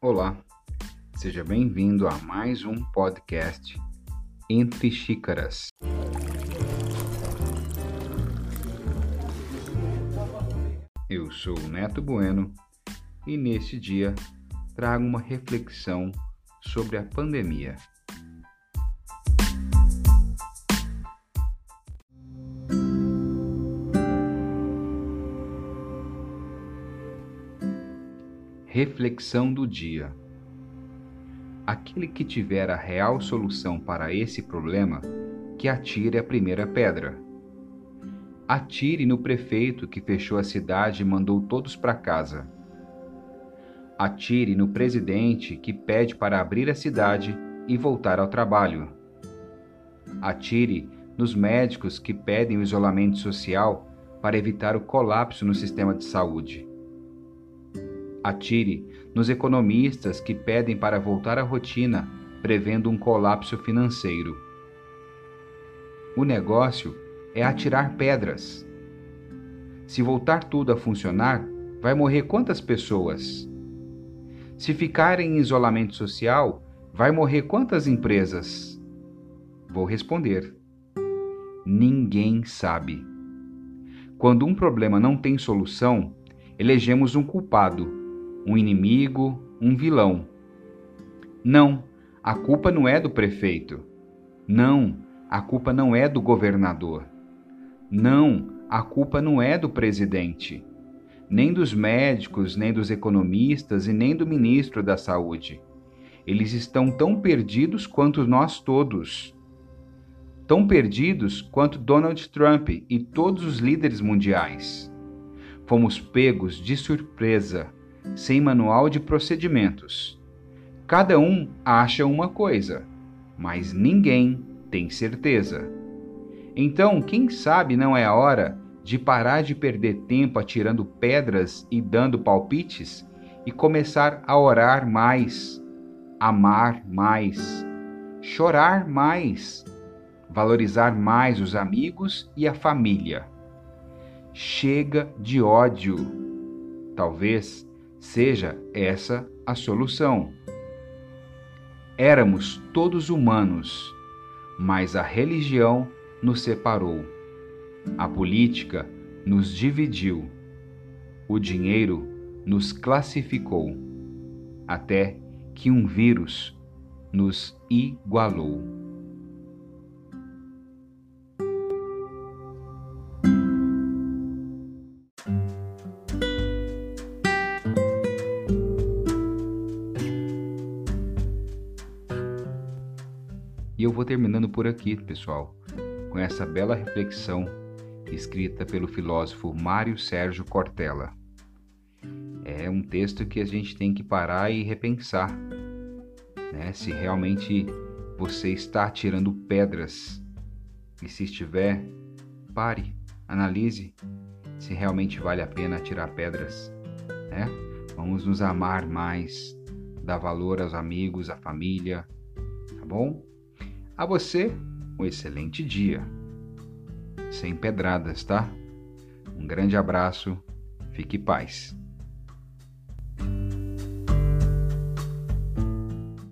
Olá, seja bem-vindo a mais um podcast Entre Xícaras. Eu sou o Neto Bueno e neste dia trago uma reflexão sobre a pandemia. Reflexão do dia. Aquele que tiver a real solução para esse problema, que atire a primeira pedra. Atire no prefeito que fechou a cidade e mandou todos para casa. Atire no presidente que pede para abrir a cidade e voltar ao trabalho. Atire nos médicos que pedem o isolamento social para evitar o colapso no sistema de saúde Atire nos economistas que pedem para voltar à rotina, prevendo um colapso financeiro. O negócio é atirar pedras. Se voltar tudo a funcionar, vai morrer quantas pessoas? Se ficar em isolamento social, vai morrer quantas empresas? Vou responder: ninguém sabe. Quando um problema não tem solução, elegemos um culpado um inimigo, um vilão. Não, a culpa não é do prefeito. Não, a culpa não é do governador. Não, a culpa não é do presidente, nem dos médicos, nem dos economistas e nem do ministro da Saúde. Eles estão tão perdidos quanto nós todos. Tão perdidos quanto Donald Trump e todos os líderes mundiais. Fomos pegos de surpresa sem manual de procedimentos. Cada um acha uma coisa, mas ninguém tem certeza. Então, quem sabe não é a hora de parar de perder tempo atirando pedras e dando palpites e começar a orar mais, amar mais, chorar mais, valorizar mais os amigos e a família. Chega de ódio. Talvez seja essa a solução. Éramos todos humanos, mas a religião nos separou. A política nos dividiu. O dinheiro nos classificou. Até que um vírus nos igualou. E eu vou terminando por aqui, pessoal, com essa bela reflexão escrita pelo filósofo Mário Sérgio Cortella. É um texto que a gente tem que parar e repensar, né? Se realmente você está tirando pedras e se estiver, pare, analise se realmente vale a pena tirar pedras, né? Vamos nos amar mais, dar valor aos amigos, à família, tá bom? A você, um excelente dia. Sem pedradas, tá? Um grande abraço, fique paz.